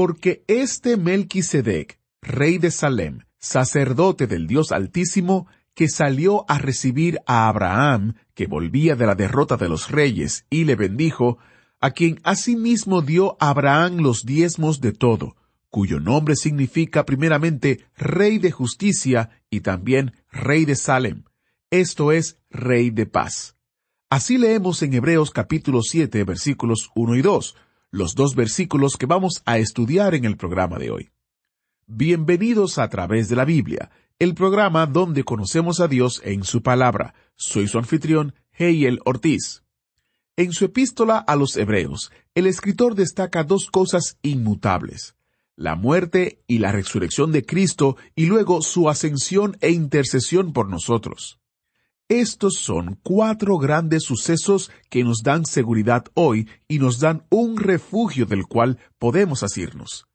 Porque este Melquisedec, rey de Salem, sacerdote del Dios Altísimo, que salió a recibir a Abraham, que volvía de la derrota de los reyes, y le bendijo, a quien asimismo dio Abraham los diezmos de todo, cuyo nombre significa primeramente Rey de Justicia y también Rey de Salem, esto es, Rey de Paz. Así leemos en Hebreos capítulo 7 versículos 1 y 2, los dos versículos que vamos a estudiar en el programa de hoy. Bienvenidos a través de la Biblia, el programa donde conocemos a Dios en su palabra. Soy su anfitrión, Heiel Ortiz. En su epístola a los Hebreos, el escritor destaca dos cosas inmutables, la muerte y la resurrección de Cristo y luego su ascensión e intercesión por nosotros. Estos son cuatro grandes sucesos que nos dan seguridad hoy y nos dan un refugio del cual podemos asirnos.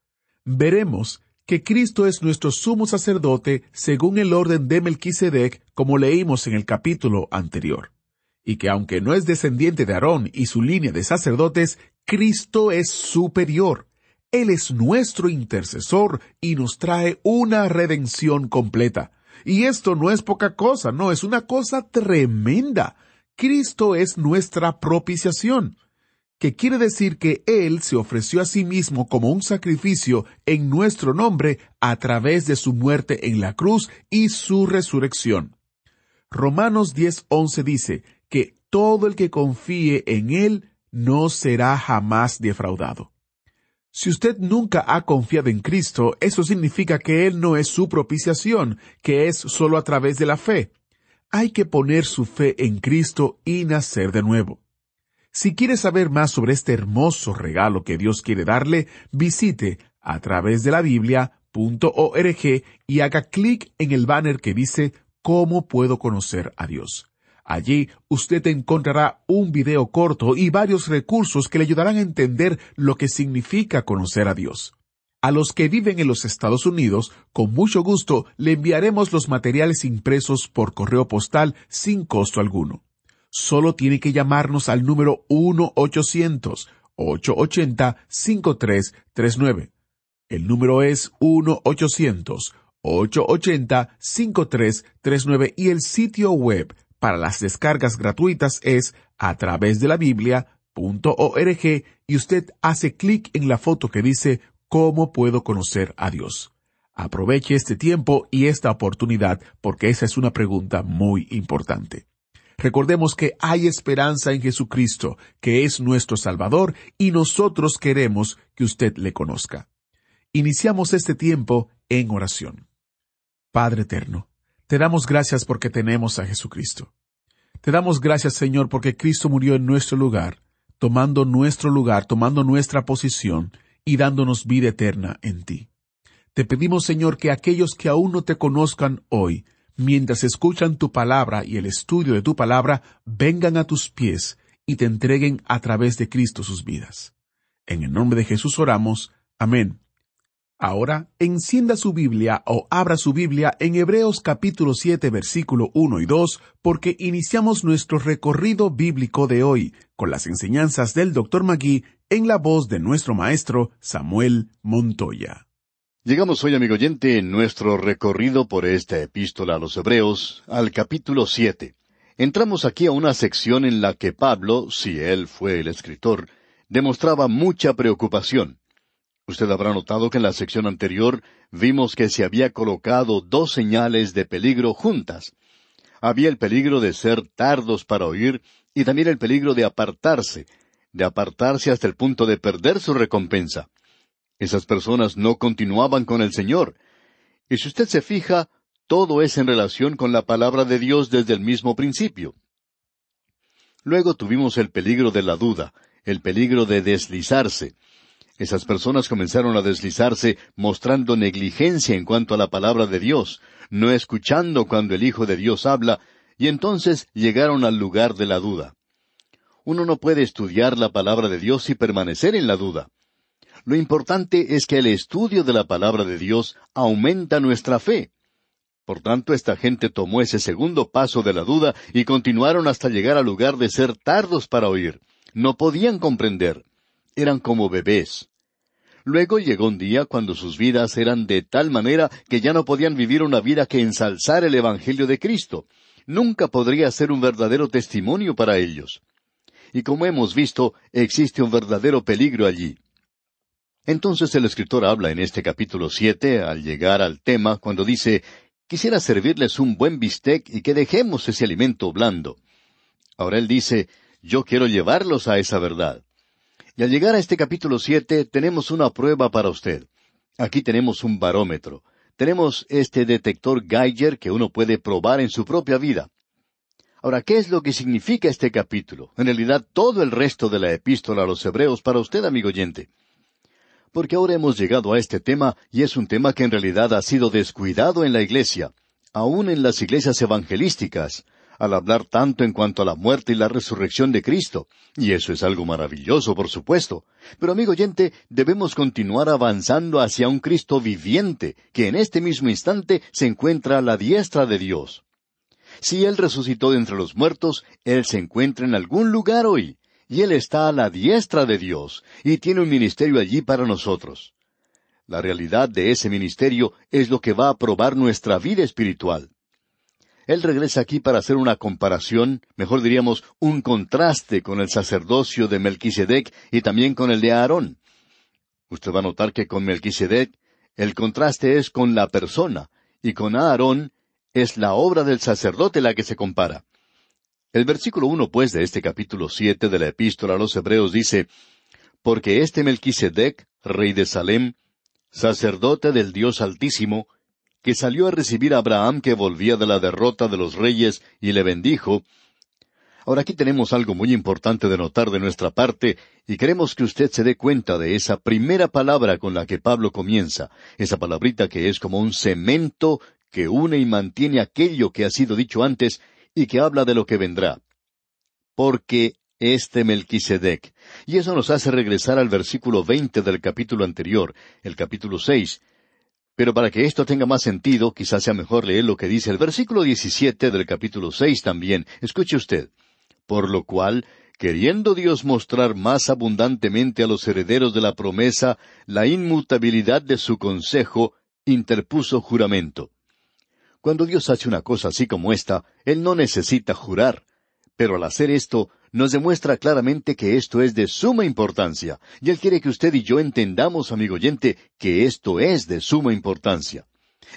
Veremos que Cristo es nuestro sumo sacerdote según el orden de Melquisedec, como leímos en el capítulo anterior, y que aunque no es descendiente de Aarón y su línea de sacerdotes, Cristo es superior. Él es nuestro intercesor y nos trae una redención completa. Y esto no es poca cosa, no, es una cosa tremenda. Cristo es nuestra propiciación, que quiere decir que Él se ofreció a sí mismo como un sacrificio en nuestro nombre a través de su muerte en la cruz y su resurrección. Romanos 10:11 dice que todo el que confíe en Él no será jamás defraudado. Si usted nunca ha confiado en Cristo, eso significa que Él no es su propiciación, que es solo a través de la fe. Hay que poner su fe en Cristo y nacer de nuevo. Si quiere saber más sobre este hermoso regalo que Dios quiere darle, visite a través de la Biblia.org y haga clic en el banner que dice ¿Cómo puedo conocer a Dios? Allí usted encontrará un video corto y varios recursos que le ayudarán a entender lo que significa conocer a Dios. A los que viven en los Estados Unidos, con mucho gusto le enviaremos los materiales impresos por correo postal sin costo alguno. Solo tiene que llamarnos al número 1-800-880-5339. El número es 1-800-880-5339 y el sitio web para las descargas gratuitas es a través de la Biblia.org y usted hace clic en la foto que dice ¿Cómo puedo conocer a Dios? Aproveche este tiempo y esta oportunidad porque esa es una pregunta muy importante. Recordemos que hay esperanza en Jesucristo, que es nuestro Salvador, y nosotros queremos que usted le conozca. Iniciamos este tiempo en oración. Padre eterno, te damos gracias porque tenemos a Jesucristo. Te damos gracias, Señor, porque Cristo murió en nuestro lugar, tomando nuestro lugar, tomando nuestra posición y dándonos vida eterna en ti. Te pedimos, Señor, que aquellos que aún no te conozcan hoy, mientras escuchan tu palabra y el estudio de tu palabra, vengan a tus pies y te entreguen a través de Cristo sus vidas. En el nombre de Jesús oramos. Amén Ahora, encienda su Biblia o abra su Biblia en Hebreos capítulo 7 versículo 1 y 2 porque iniciamos nuestro recorrido bíblico de hoy con las enseñanzas del Dr. Magui en la voz de nuestro maestro Samuel Montoya. Llegamos hoy, amigo oyente, en nuestro recorrido por esta epístola a los Hebreos, al capítulo 7. Entramos aquí a una sección en la que Pablo, si él fue el escritor, demostraba mucha preocupación. Usted habrá notado que en la sección anterior vimos que se había colocado dos señales de peligro juntas. Había el peligro de ser tardos para oír y también el peligro de apartarse, de apartarse hasta el punto de perder su recompensa. Esas personas no continuaban con el Señor. Y si usted se fija, todo es en relación con la palabra de Dios desde el mismo principio. Luego tuvimos el peligro de la duda, el peligro de deslizarse. Esas personas comenzaron a deslizarse mostrando negligencia en cuanto a la palabra de Dios, no escuchando cuando el Hijo de Dios habla, y entonces llegaron al lugar de la duda. Uno no puede estudiar la palabra de Dios y permanecer en la duda. Lo importante es que el estudio de la palabra de Dios aumenta nuestra fe. Por tanto, esta gente tomó ese segundo paso de la duda y continuaron hasta llegar al lugar de ser tardos para oír. No podían comprender. Eran como bebés. Luego llegó un día cuando sus vidas eran de tal manera que ya no podían vivir una vida que ensalzar el Evangelio de Cristo. Nunca podría ser un verdadero testimonio para ellos. Y como hemos visto, existe un verdadero peligro allí. Entonces el escritor habla en este capítulo siete, al llegar al tema, cuando dice Quisiera servirles un buen bistec y que dejemos ese alimento blando. Ahora él dice Yo quiero llevarlos a esa verdad. Y al llegar a este capítulo siete tenemos una prueba para usted. Aquí tenemos un barómetro. Tenemos este detector Geiger que uno puede probar en su propia vida. Ahora, ¿qué es lo que significa este capítulo? En realidad, todo el resto de la epístola a los Hebreos para usted, amigo oyente. Porque ahora hemos llegado a este tema y es un tema que en realidad ha sido descuidado en la iglesia, aun en las iglesias evangelísticas al hablar tanto en cuanto a la muerte y la resurrección de Cristo. Y eso es algo maravilloso, por supuesto. Pero amigo oyente, debemos continuar avanzando hacia un Cristo viviente, que en este mismo instante se encuentra a la diestra de Dios. Si Él resucitó de entre los muertos, Él se encuentra en algún lugar hoy, y Él está a la diestra de Dios, y tiene un ministerio allí para nosotros. La realidad de ese ministerio es lo que va a probar nuestra vida espiritual. Él regresa aquí para hacer una comparación, mejor diríamos, un contraste con el sacerdocio de Melquisedec y también con el de Aarón. Usted va a notar que con Melquisedec el contraste es con la persona y con Aarón es la obra del sacerdote la que se compara. El versículo uno, pues, de este capítulo siete de la epístola a los Hebreos dice, Porque este Melquisedec, rey de Salem, sacerdote del Dios Altísimo, que salió a recibir a Abraham que volvía de la derrota de los reyes y le bendijo. Ahora aquí tenemos algo muy importante de notar de nuestra parte, y queremos que usted se dé cuenta de esa primera palabra con la que Pablo comienza, esa palabrita que es como un cemento que une y mantiene aquello que ha sido dicho antes y que habla de lo que vendrá. Porque este Melquisedec. Y eso nos hace regresar al versículo veinte del capítulo anterior, el capítulo seis, pero para que esto tenga más sentido, quizás sea mejor leer lo que dice el versículo 17 del capítulo 6 también. Escuche usted. Por lo cual, queriendo Dios mostrar más abundantemente a los herederos de la promesa la inmutabilidad de su consejo, interpuso juramento. Cuando Dios hace una cosa así como esta, Él no necesita jurar. Pero al hacer esto, nos demuestra claramente que esto es de suma importancia, y Él quiere que usted y yo entendamos, amigo oyente, que esto es de suma importancia.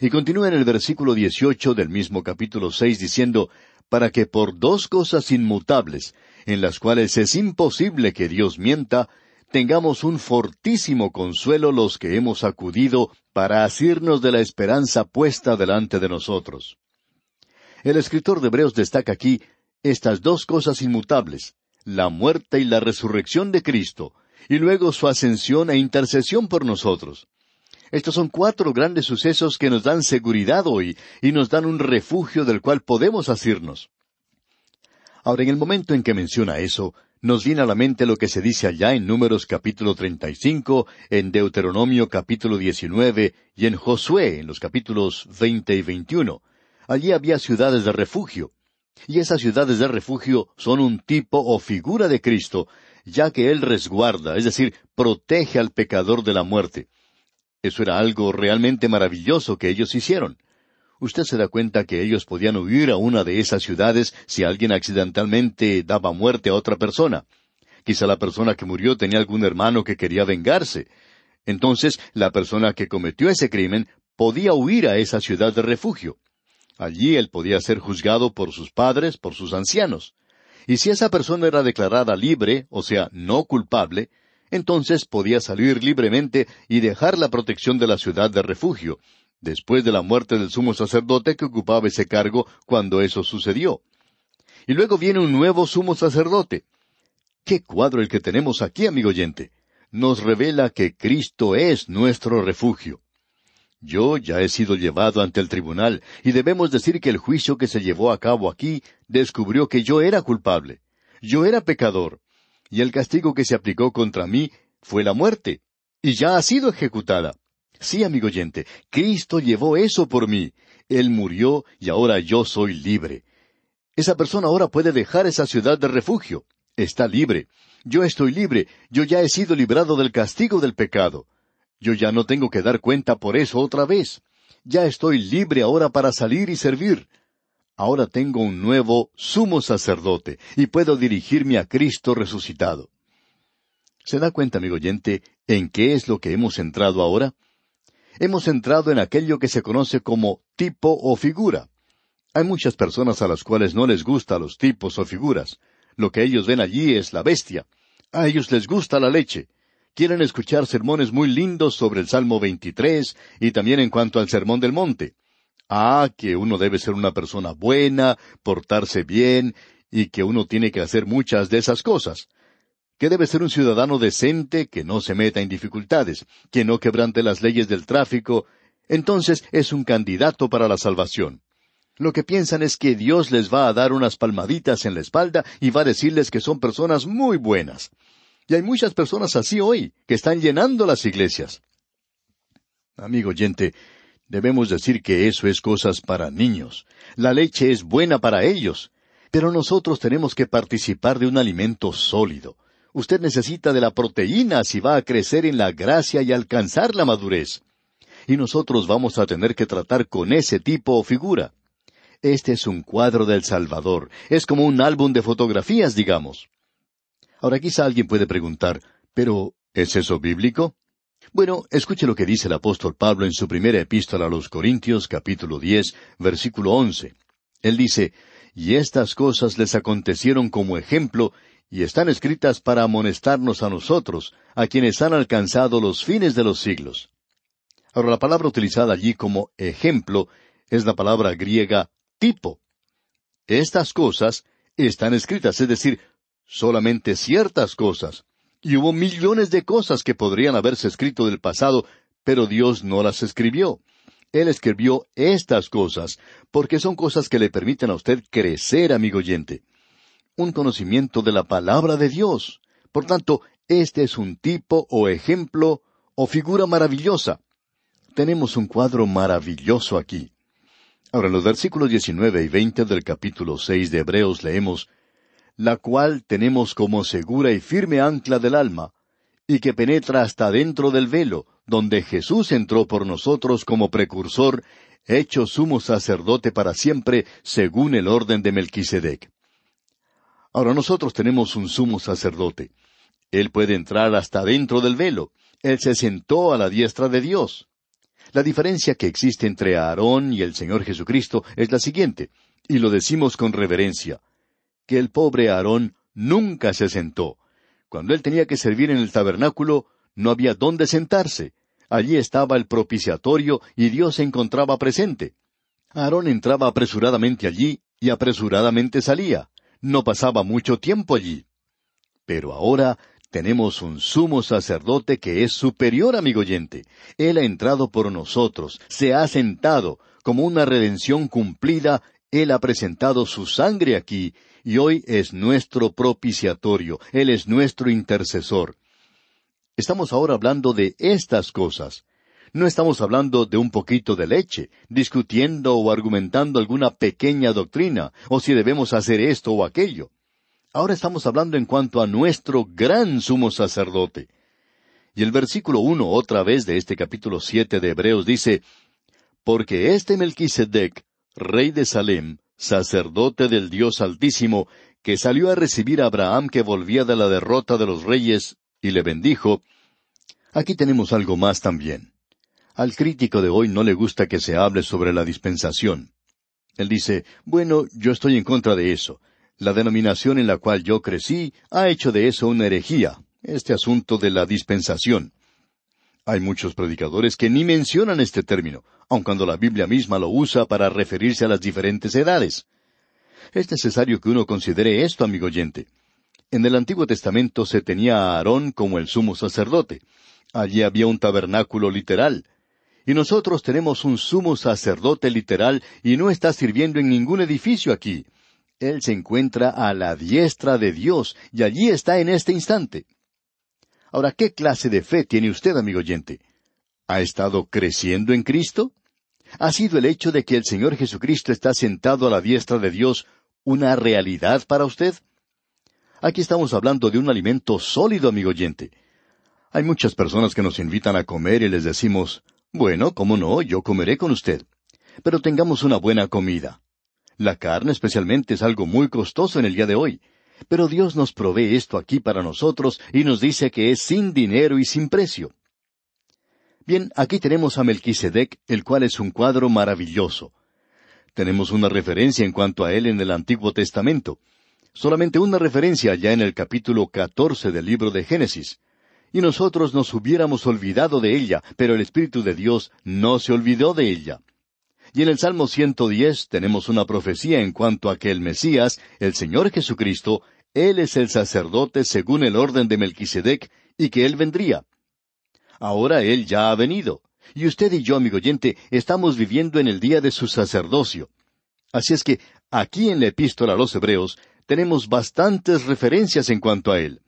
Y continúa en el versículo 18 del mismo capítulo 6 diciendo, para que por dos cosas inmutables, en las cuales es imposible que Dios mienta, tengamos un fortísimo consuelo los que hemos acudido para asirnos de la esperanza puesta delante de nosotros. El escritor de Hebreos destaca aquí estas dos cosas inmutables, la muerte y la resurrección de Cristo, y luego su ascensión e intercesión por nosotros. Estos son cuatro grandes sucesos que nos dan seguridad hoy y nos dan un refugio del cual podemos asirnos. Ahora, en el momento en que menciona eso, nos viene a la mente lo que se dice allá en Números capítulo 35, en Deuteronomio capítulo 19 y en Josué en los capítulos 20 y 21. Allí había ciudades de refugio. Y esas ciudades de refugio son un tipo o figura de Cristo, ya que Él resguarda, es decir, protege al pecador de la muerte. Eso era algo realmente maravilloso que ellos hicieron. Usted se da cuenta que ellos podían huir a una de esas ciudades si alguien accidentalmente daba muerte a otra persona. Quizá la persona que murió tenía algún hermano que quería vengarse. Entonces, la persona que cometió ese crimen podía huir a esa ciudad de refugio. Allí él podía ser juzgado por sus padres, por sus ancianos. Y si esa persona era declarada libre, o sea, no culpable, entonces podía salir libremente y dejar la protección de la ciudad de refugio, después de la muerte del sumo sacerdote que ocupaba ese cargo cuando eso sucedió. Y luego viene un nuevo sumo sacerdote. Qué cuadro el que tenemos aquí, amigo oyente. Nos revela que Cristo es nuestro refugio. Yo ya he sido llevado ante el tribunal, y debemos decir que el juicio que se llevó a cabo aquí descubrió que yo era culpable. Yo era pecador, y el castigo que se aplicó contra mí fue la muerte, y ya ha sido ejecutada. Sí, amigo oyente, Cristo llevó eso por mí. Él murió y ahora yo soy libre. Esa persona ahora puede dejar esa ciudad de refugio. Está libre. Yo estoy libre. Yo ya he sido librado del castigo del pecado. Yo ya no tengo que dar cuenta por eso otra vez. Ya estoy libre ahora para salir y servir. Ahora tengo un nuevo sumo sacerdote y puedo dirigirme a Cristo resucitado. ¿Se da cuenta, amigo oyente, en qué es lo que hemos entrado ahora? Hemos entrado en aquello que se conoce como tipo o figura. Hay muchas personas a las cuales no les gusta los tipos o figuras. Lo que ellos ven allí es la bestia. A ellos les gusta la leche quieren escuchar sermones muy lindos sobre el Salmo 23 y también en cuanto al Sermón del Monte. Ah, que uno debe ser una persona buena, portarse bien, y que uno tiene que hacer muchas de esas cosas. Que debe ser un ciudadano decente, que no se meta en dificultades, que no quebrante las leyes del tráfico, entonces es un candidato para la salvación. Lo que piensan es que Dios les va a dar unas palmaditas en la espalda y va a decirles que son personas muy buenas. Y hay muchas personas así hoy, que están llenando las iglesias. Amigo oyente, debemos decir que eso es cosas para niños. La leche es buena para ellos. Pero nosotros tenemos que participar de un alimento sólido. Usted necesita de la proteína si va a crecer en la gracia y alcanzar la madurez. Y nosotros vamos a tener que tratar con ese tipo o figura. Este es un cuadro del Salvador. Es como un álbum de fotografías, digamos. Ahora quizá alguien puede preguntar, ¿pero es eso bíblico? Bueno, escuche lo que dice el apóstol Pablo en su primera epístola a los Corintios capítulo diez, versículo once. Él dice, Y estas cosas les acontecieron como ejemplo, y están escritas para amonestarnos a nosotros, a quienes han alcanzado los fines de los siglos. Ahora la palabra utilizada allí como ejemplo es la palabra griega tipo. Estas cosas están escritas, es decir, solamente ciertas cosas. Y hubo millones de cosas que podrían haberse escrito del pasado, pero Dios no las escribió. Él escribió estas cosas, porque son cosas que le permiten a usted crecer, amigo oyente. Un conocimiento de la palabra de Dios. Por tanto, este es un tipo o ejemplo o figura maravillosa. Tenemos un cuadro maravilloso aquí. Ahora, en los versículos 19 y 20 del capítulo 6 de Hebreos leemos, la cual tenemos como segura y firme ancla del alma, y que penetra hasta dentro del velo, donde Jesús entró por nosotros como precursor, hecho sumo sacerdote para siempre, según el orden de Melquisedec. Ahora nosotros tenemos un sumo sacerdote. Él puede entrar hasta dentro del velo. Él se sentó a la diestra de Dios. La diferencia que existe entre Aarón y el Señor Jesucristo es la siguiente, y lo decimos con reverencia que el pobre Aarón nunca se sentó. Cuando él tenía que servir en el tabernáculo, no había dónde sentarse. Allí estaba el propiciatorio y Dios se encontraba presente. Aarón entraba apresuradamente allí y apresuradamente salía. No pasaba mucho tiempo allí. Pero ahora tenemos un sumo sacerdote que es superior, amigo oyente. Él ha entrado por nosotros, se ha sentado, como una redención cumplida, Él ha presentado su sangre aquí, y hoy es nuestro propiciatorio, Él es nuestro intercesor. Estamos ahora hablando de estas cosas. No estamos hablando de un poquito de leche, discutiendo o argumentando alguna pequeña doctrina, o si debemos hacer esto o aquello. Ahora estamos hablando en cuanto a nuestro gran sumo sacerdote. Y el versículo uno otra vez de este capítulo siete de Hebreos dice, Porque este Melquisedec, rey de Salem, sacerdote del Dios Altísimo, que salió a recibir a Abraham que volvía de la derrota de los reyes, y le bendijo, aquí tenemos algo más también. Al crítico de hoy no le gusta que se hable sobre la dispensación. Él dice, bueno, yo estoy en contra de eso. La denominación en la cual yo crecí ha hecho de eso una herejía, este asunto de la dispensación. Hay muchos predicadores que ni mencionan este término, aun cuando la Biblia misma lo usa para referirse a las diferentes edades. Es necesario que uno considere esto, amigo oyente. En el Antiguo Testamento se tenía a Aarón como el sumo sacerdote. Allí había un tabernáculo literal. Y nosotros tenemos un sumo sacerdote literal y no está sirviendo en ningún edificio aquí. Él se encuentra a la diestra de Dios y allí está en este instante. Ahora, ¿qué clase de fe tiene usted, amigo oyente? ¿Ha estado creciendo en Cristo? ¿Ha sido el hecho de que el Señor Jesucristo está sentado a la diestra de Dios una realidad para usted? Aquí estamos hablando de un alimento sólido, amigo oyente. Hay muchas personas que nos invitan a comer y les decimos, bueno, cómo no, yo comeré con usted. Pero tengamos una buena comida. La carne especialmente es algo muy costoso en el día de hoy. Pero Dios nos provee esto aquí para nosotros y nos dice que es sin dinero y sin precio. Bien, aquí tenemos a Melquisedec, el cual es un cuadro maravilloso. Tenemos una referencia en cuanto a él en el Antiguo Testamento. Solamente una referencia ya en el capítulo catorce del libro de Génesis. Y nosotros nos hubiéramos olvidado de ella, pero el Espíritu de Dios no se olvidó de ella. Y en el Salmo 110 tenemos una profecía en cuanto a que el Mesías, el Señor Jesucristo, Él es el sacerdote según el orden de Melquisedec, y que Él vendría. Ahora Él ya ha venido. Y usted y yo, amigo oyente, estamos viviendo en el día de su sacerdocio. Así es que aquí en la epístola a los Hebreos tenemos bastantes referencias en cuanto a Él.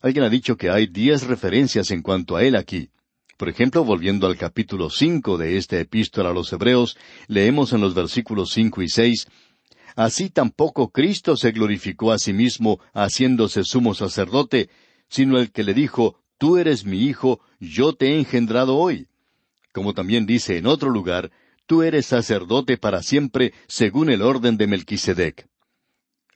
Alguien ha dicho que hay diez referencias en cuanto a Él aquí. Por ejemplo, volviendo al capítulo cinco de esta epístola a los Hebreos, leemos en los versículos cinco y seis Así tampoco Cristo se glorificó a sí mismo haciéndose sumo sacerdote, sino el que le dijo, Tú eres mi hijo, yo te he engendrado hoy. Como también dice en otro lugar, Tú eres sacerdote para siempre, según el orden de Melquisedec.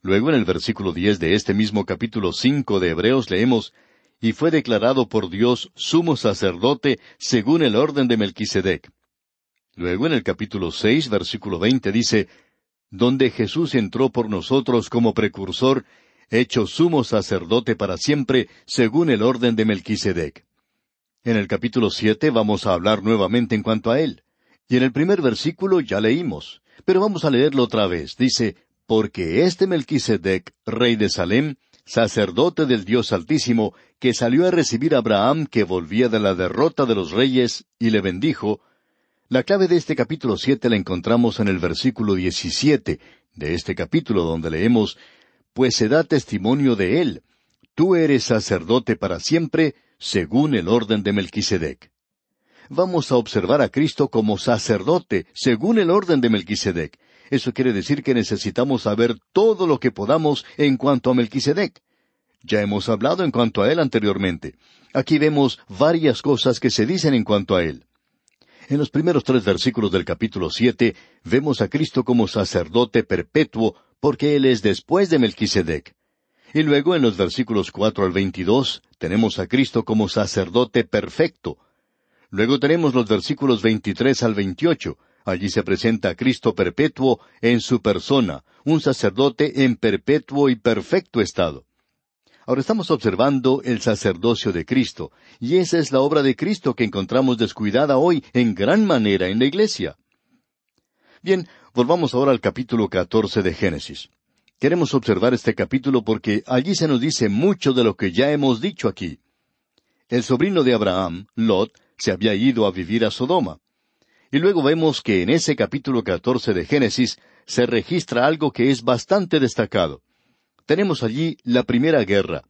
Luego en el versículo diez de este mismo capítulo cinco de Hebreos leemos, y fue declarado por Dios sumo sacerdote según el orden de Melquisedec. Luego en el capítulo seis, versículo veinte dice, donde Jesús entró por nosotros como precursor, hecho sumo sacerdote para siempre, según el orden de Melquisedec. En el capítulo siete vamos a hablar nuevamente en cuanto a él. Y en el primer versículo ya leímos, pero vamos a leerlo otra vez. Dice, porque este Melquisedec, rey de Salem, sacerdote del Dios Altísimo, que salió a recibir a Abraham que volvía de la derrota de los reyes y le bendijo, la clave de este capítulo siete la encontramos en el versículo diecisiete de este capítulo donde leemos, Pues se da testimonio de él, tú eres sacerdote para siempre, según el orden de Melquisedec. Vamos a observar a Cristo como sacerdote, según el orden de Melquisedec, eso quiere decir que necesitamos saber todo lo que podamos en cuanto a Melquisedec. Ya hemos hablado en cuanto a él anteriormente. Aquí vemos varias cosas que se dicen en cuanto a él. En los primeros tres versículos del capítulo siete vemos a Cristo como sacerdote perpetuo, porque Él es después de Melquisedec. Y luego en los versículos cuatro al veintidós tenemos a Cristo como sacerdote perfecto. Luego tenemos los versículos veintitrés al veintiocho, Allí se presenta a Cristo perpetuo en su persona, un sacerdote en perpetuo y perfecto estado. Ahora estamos observando el sacerdocio de Cristo, y esa es la obra de Cristo que encontramos descuidada hoy en gran manera en la iglesia. Bien, volvamos ahora al capítulo catorce de Génesis. Queremos observar este capítulo porque allí se nos dice mucho de lo que ya hemos dicho aquí. El sobrino de Abraham, Lot, se había ido a vivir a Sodoma. Y luego vemos que en ese capítulo catorce de Génesis se registra algo que es bastante destacado. Tenemos allí la primera guerra.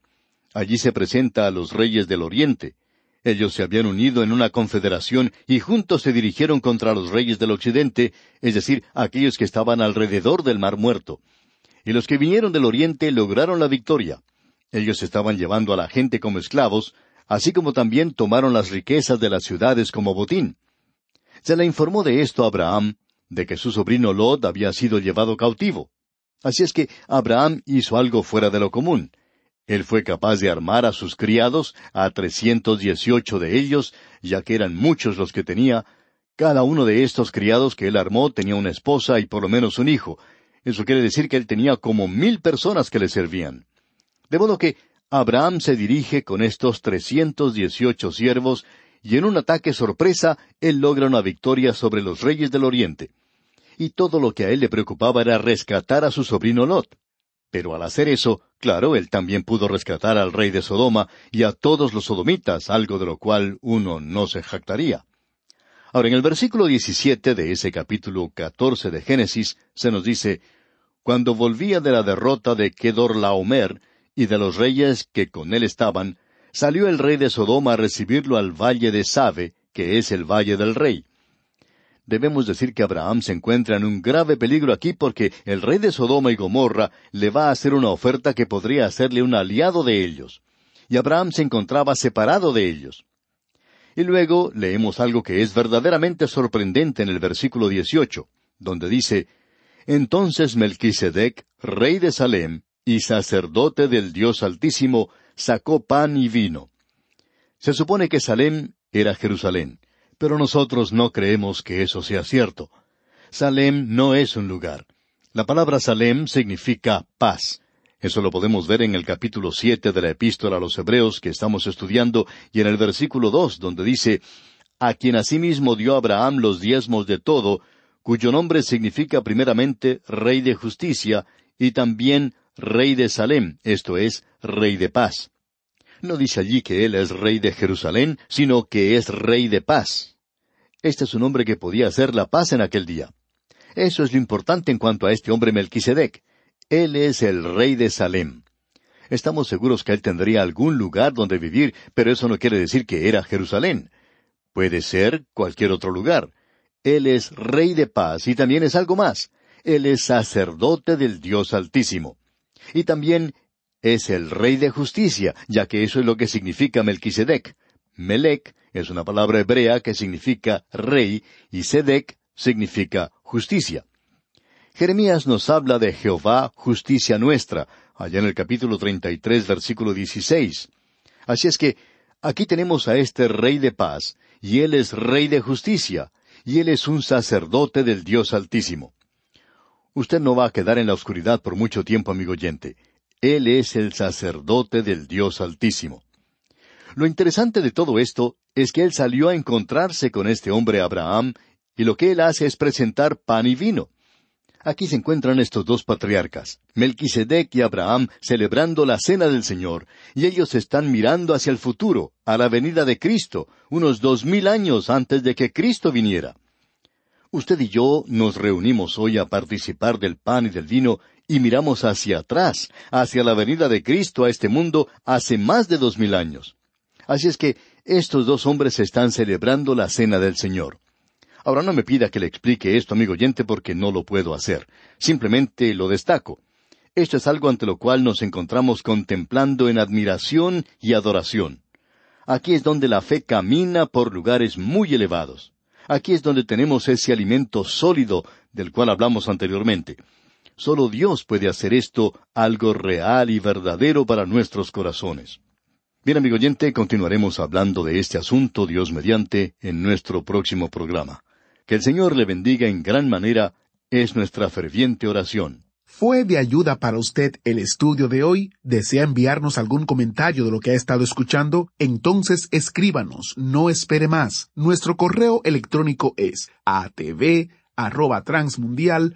Allí se presenta a los reyes del Oriente. Ellos se habían unido en una confederación y juntos se dirigieron contra los reyes del Occidente, es decir, aquellos que estaban alrededor del Mar Muerto. Y los que vinieron del Oriente lograron la victoria. Ellos estaban llevando a la gente como esclavos, así como también tomaron las riquezas de las ciudades como botín. Se le informó de esto a Abraham, de que su sobrino Lot había sido llevado cautivo. Así es que Abraham hizo algo fuera de lo común. Él fue capaz de armar a sus criados, a trescientos dieciocho de ellos, ya que eran muchos los que tenía. Cada uno de estos criados que él armó tenía una esposa y por lo menos un hijo. Eso quiere decir que él tenía como mil personas que le servían. De modo que Abraham se dirige con estos trescientos dieciocho siervos y en un ataque sorpresa él logra una victoria sobre los reyes del Oriente. Y todo lo que a él le preocupaba era rescatar a su sobrino Lot. Pero al hacer eso, claro, él también pudo rescatar al rey de Sodoma y a todos los sodomitas, algo de lo cual uno no se jactaría. Ahora, en el versículo 17 de ese capítulo 14 de Génesis se nos dice, Cuando volvía de la derrota de Kedorlaomer y de los reyes que con él estaban, salió el rey de Sodoma a recibirlo al valle de Sabe, que es el valle del rey. Debemos decir que Abraham se encuentra en un grave peligro aquí porque el rey de Sodoma y Gomorra le va a hacer una oferta que podría hacerle un aliado de ellos. Y Abraham se encontraba separado de ellos. Y luego leemos algo que es verdaderamente sorprendente en el versículo 18, donde dice, Entonces Melquisedec, rey de Salem y sacerdote del Dios Altísimo, sacó pan y vino. Se supone que Salem era Jerusalén, pero nosotros no creemos que eso sea cierto. Salem no es un lugar. La palabra Salem significa paz. Eso lo podemos ver en el capítulo siete de la Epístola a los Hebreos que estamos estudiando y en el versículo dos, donde dice A quien asimismo dio Abraham los diezmos de todo, cuyo nombre significa primeramente Rey de Justicia y también Rey de Salem, esto es, Rey de paz. No dice allí que él es rey de Jerusalén, sino que es rey de paz. Este es un hombre que podía hacer la paz en aquel día. Eso es lo importante en cuanto a este hombre Melquisedec. Él es el rey de Salem. Estamos seguros que él tendría algún lugar donde vivir, pero eso no quiere decir que era Jerusalén. Puede ser cualquier otro lugar. Él es rey de paz y también es algo más. Él es sacerdote del Dios Altísimo. Y también es el rey de justicia, ya que eso es lo que significa Melquisedec. Melec es una palabra hebrea que significa rey y Sedec significa justicia. Jeremías nos habla de Jehová, justicia nuestra, allá en el capítulo 33, versículo 16. Así es que aquí tenemos a este rey de paz, y él es rey de justicia, y él es un sacerdote del Dios Altísimo. Usted no va a quedar en la oscuridad por mucho tiempo, amigo oyente. Él es el sacerdote del Dios Altísimo. Lo interesante de todo esto es que él salió a encontrarse con este hombre Abraham, y lo que él hace es presentar pan y vino. Aquí se encuentran estos dos patriarcas, Melquisedec y Abraham, celebrando la cena del Señor, y ellos están mirando hacia el futuro, a la venida de Cristo, unos dos mil años antes de que Cristo viniera. Usted y yo nos reunimos hoy a participar del pan y del vino y miramos hacia atrás, hacia la venida de Cristo a este mundo hace más de dos mil años. Así es que estos dos hombres están celebrando la cena del Señor. Ahora no me pida que le explique esto, amigo oyente, porque no lo puedo hacer. Simplemente lo destaco. Esto es algo ante lo cual nos encontramos contemplando en admiración y adoración. Aquí es donde la fe camina por lugares muy elevados. Aquí es donde tenemos ese alimento sólido del cual hablamos anteriormente. Solo Dios puede hacer esto algo real y verdadero para nuestros corazones. Bien, amigo oyente, continuaremos hablando de este asunto, Dios mediante, en nuestro próximo programa. Que el Señor le bendiga en gran manera es nuestra ferviente oración. ¿Fue de ayuda para usted el estudio de hoy? ¿Desea enviarnos algún comentario de lo que ha estado escuchando? Entonces escríbanos, no espere más. Nuestro correo electrónico es atv@transmundial